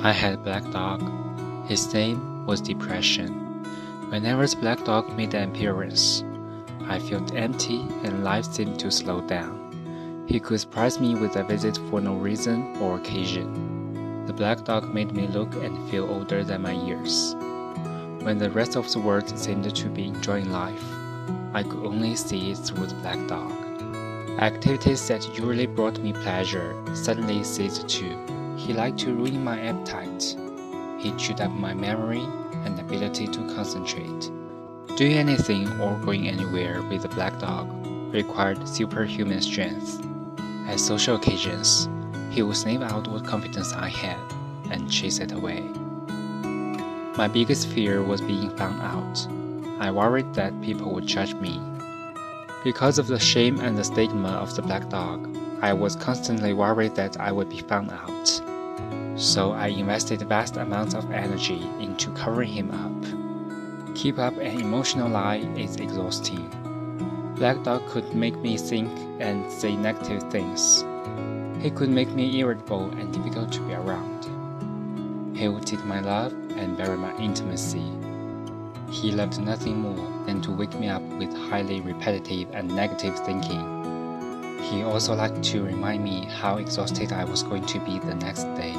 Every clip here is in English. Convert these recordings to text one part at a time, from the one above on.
I had a black dog. His name was Depression. Whenever the black dog made an appearance, I felt empty and life seemed to slow down. He could surprise me with a visit for no reason or occasion. The black dog made me look and feel older than my years. When the rest of the world seemed to be enjoying life, I could only see it through the black dog. Activities that usually brought me pleasure suddenly ceased too. He liked to ruin my appetite. He chewed up my memory and ability to concentrate. Doing anything or going anywhere with the black dog required superhuman strength. At social occasions, he would sniff out what confidence I had and chase it away. My biggest fear was being found out. I worried that people would judge me because of the shame and the stigma of the black dog, I was constantly worried that I would be found out. So I invested vast amounts of energy into covering him up. Keep up an emotional lie is exhausting. Black Dog could make me think and say negative things. He could make me irritable and difficult to be around. He would take my love and bury my intimacy. He loved nothing more than to wake me up with highly repetitive and negative thinking. He also liked to remind me how exhausted I was going to be the next day.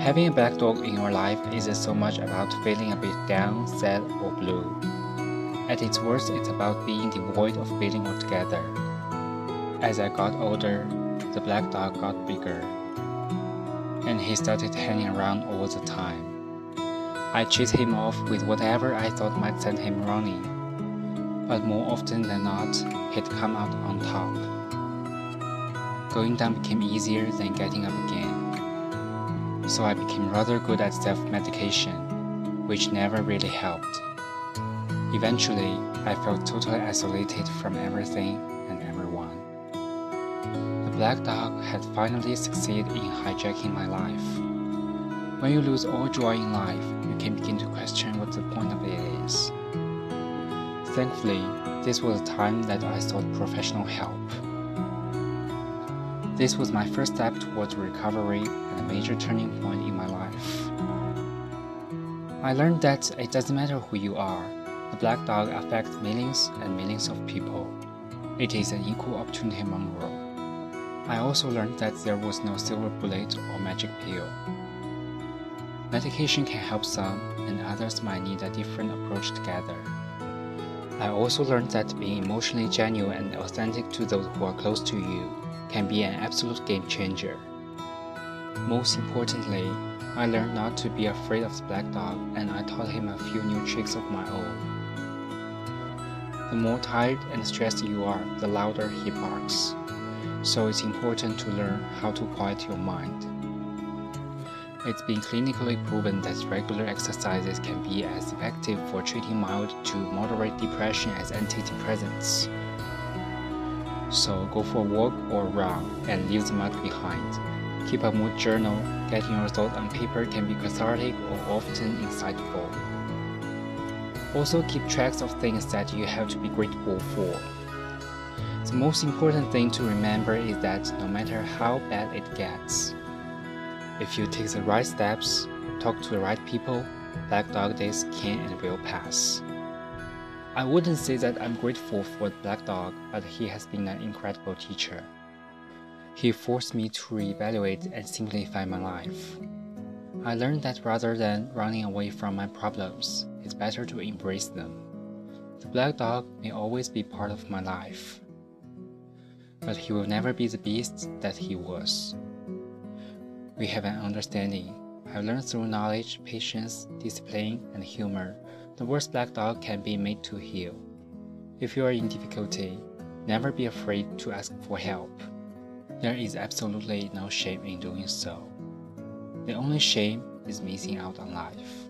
Having a black dog in your life isn't so much about feeling a bit down, sad, or blue. At its worst, it's about being devoid of feeling altogether. As I got older, the black dog got bigger, and he started hanging around all the time. I chased him off with whatever I thought might send him running, but more often than not, he'd come out on top. Going down became easier than getting up again, so I became rather good at self medication, which never really helped. Eventually, I felt totally isolated from everything and everyone. The black dog had finally succeeded in hijacking my life. When you lose all joy in life, you can begin to question what the point of it is. Thankfully, this was a time that I sought professional help. This was my first step towards recovery and a major turning point in my life. I learned that it doesn't matter who you are, the black dog affects millions and millions of people. It is an equal opportunity mongrel. I also learned that there was no silver bullet or magic pill. Medication can help some, and others might need a different approach together. I also learned that being emotionally genuine and authentic to those who are close to you can be an absolute game changer. Most importantly, I learned not to be afraid of the black dog and I taught him a few new tricks of my own. The more tired and stressed you are, the louder he barks. So it's important to learn how to quiet your mind. It's been clinically proven that regular exercises can be as effective for treating mild to moderate depression as antidepressants. So go for a walk or run and leave the mud behind. Keep a mood journal. Getting your thoughts on paper can be cathartic or often insightful. Also keep tracks of things that you have to be grateful for. The most important thing to remember is that no matter how bad it gets, if you take the right steps, talk to the right people, Black Dog days can and will pass. I wouldn't say that I'm grateful for the Black Dog, but he has been an incredible teacher. He forced me to reevaluate and simplify my life. I learned that rather than running away from my problems, it's better to embrace them. The black dog may always be part of my life, but he will never be the beast that he was we have an understanding. I've learned through knowledge, patience, discipline, and humor, the worst black dog can be made to heel. If you are in difficulty, never be afraid to ask for help. There is absolutely no shame in doing so. The only shame is missing out on life.